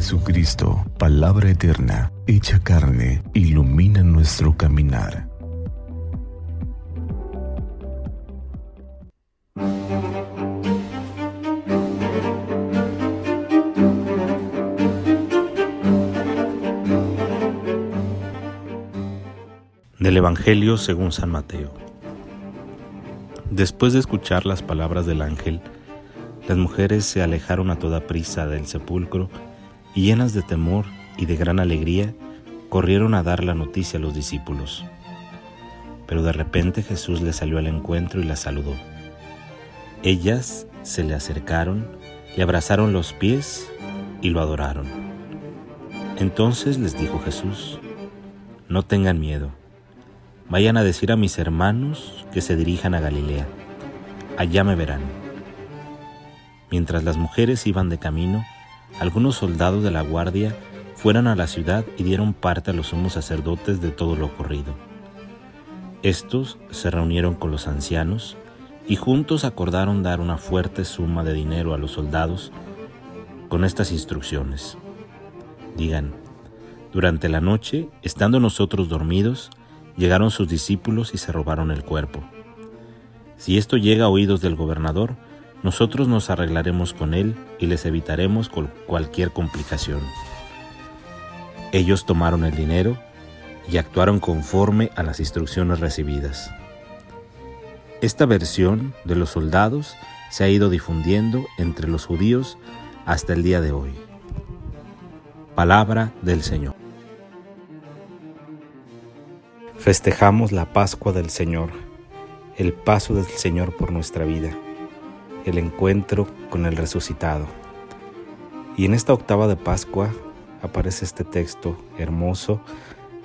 Jesucristo, palabra eterna, hecha carne, ilumina nuestro caminar. Del Evangelio según San Mateo. Después de escuchar las palabras del ángel, las mujeres se alejaron a toda prisa del sepulcro y llenas de temor y de gran alegría, corrieron a dar la noticia a los discípulos. Pero de repente Jesús les salió al encuentro y las saludó. Ellas se le acercaron, le abrazaron los pies y lo adoraron. Entonces les dijo Jesús, no tengan miedo, vayan a decir a mis hermanos que se dirijan a Galilea, allá me verán. Mientras las mujeres iban de camino, algunos soldados de la guardia fueron a la ciudad y dieron parte a los sumos sacerdotes de todo lo ocurrido. Estos se reunieron con los ancianos y juntos acordaron dar una fuerte suma de dinero a los soldados con estas instrucciones. Digan, durante la noche, estando nosotros dormidos, llegaron sus discípulos y se robaron el cuerpo. Si esto llega a oídos del gobernador, nosotros nos arreglaremos con él y les evitaremos cualquier complicación. Ellos tomaron el dinero y actuaron conforme a las instrucciones recibidas. Esta versión de los soldados se ha ido difundiendo entre los judíos hasta el día de hoy. Palabra del Señor. Festejamos la Pascua del Señor, el paso del Señor por nuestra vida el encuentro con el resucitado. Y en esta octava de Pascua aparece este texto hermoso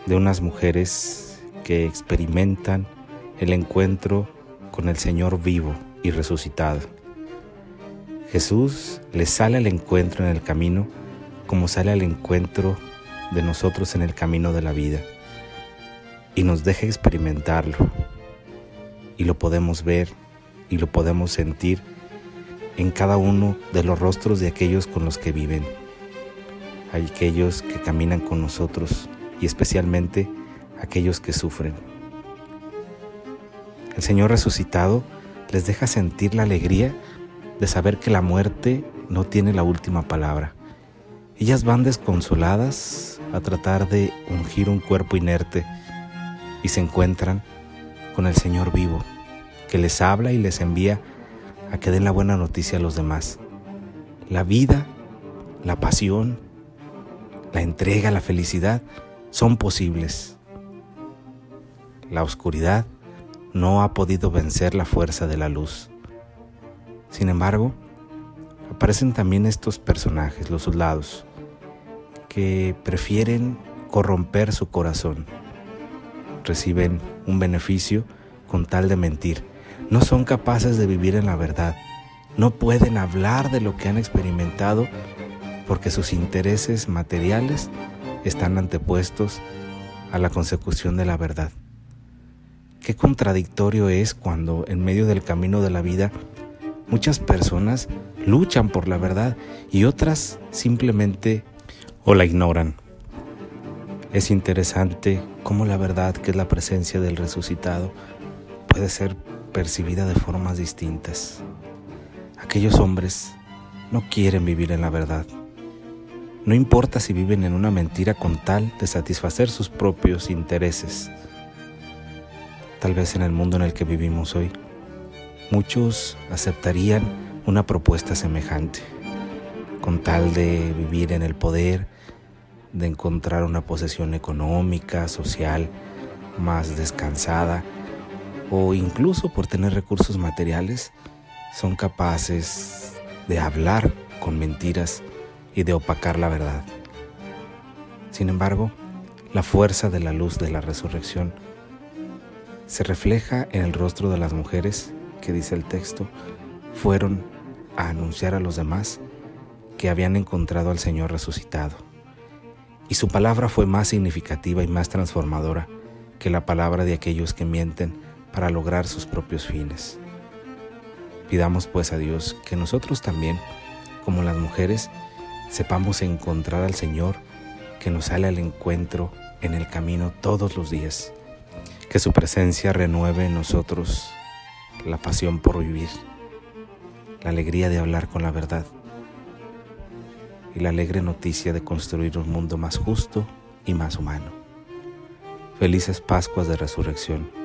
de unas mujeres que experimentan el encuentro con el Señor vivo y resucitado. Jesús les sale al encuentro en el camino como sale al encuentro de nosotros en el camino de la vida y nos deja experimentarlo y lo podemos ver y lo podemos sentir en cada uno de los rostros de aquellos con los que viven, aquellos que caminan con nosotros y especialmente aquellos que sufren. El Señor resucitado les deja sentir la alegría de saber que la muerte no tiene la última palabra. Ellas van desconsoladas a tratar de ungir un cuerpo inerte y se encuentran con el Señor vivo, que les habla y les envía a que den la buena noticia a los demás. La vida, la pasión, la entrega, la felicidad son posibles. La oscuridad no ha podido vencer la fuerza de la luz. Sin embargo, aparecen también estos personajes, los soldados, que prefieren corromper su corazón. Reciben un beneficio con tal de mentir no son capaces de vivir en la verdad, no pueden hablar de lo que han experimentado porque sus intereses materiales están antepuestos a la consecución de la verdad. Qué contradictorio es cuando en medio del camino de la vida muchas personas luchan por la verdad y otras simplemente o la ignoran. Es interesante cómo la verdad, que es la presencia del resucitado, puede ser percibida de formas distintas. Aquellos hombres no quieren vivir en la verdad. No importa si viven en una mentira con tal de satisfacer sus propios intereses. Tal vez en el mundo en el que vivimos hoy, muchos aceptarían una propuesta semejante, con tal de vivir en el poder, de encontrar una posesión económica, social, más descansada o incluso por tener recursos materiales, son capaces de hablar con mentiras y de opacar la verdad. Sin embargo, la fuerza de la luz de la resurrección se refleja en el rostro de las mujeres que dice el texto, fueron a anunciar a los demás que habían encontrado al Señor resucitado. Y su palabra fue más significativa y más transformadora que la palabra de aquellos que mienten para lograr sus propios fines. Pidamos pues a Dios que nosotros también, como las mujeres, sepamos encontrar al Señor que nos sale al encuentro en el camino todos los días. Que su presencia renueve en nosotros la pasión por vivir, la alegría de hablar con la verdad y la alegre noticia de construir un mundo más justo y más humano. Felices Pascuas de Resurrección.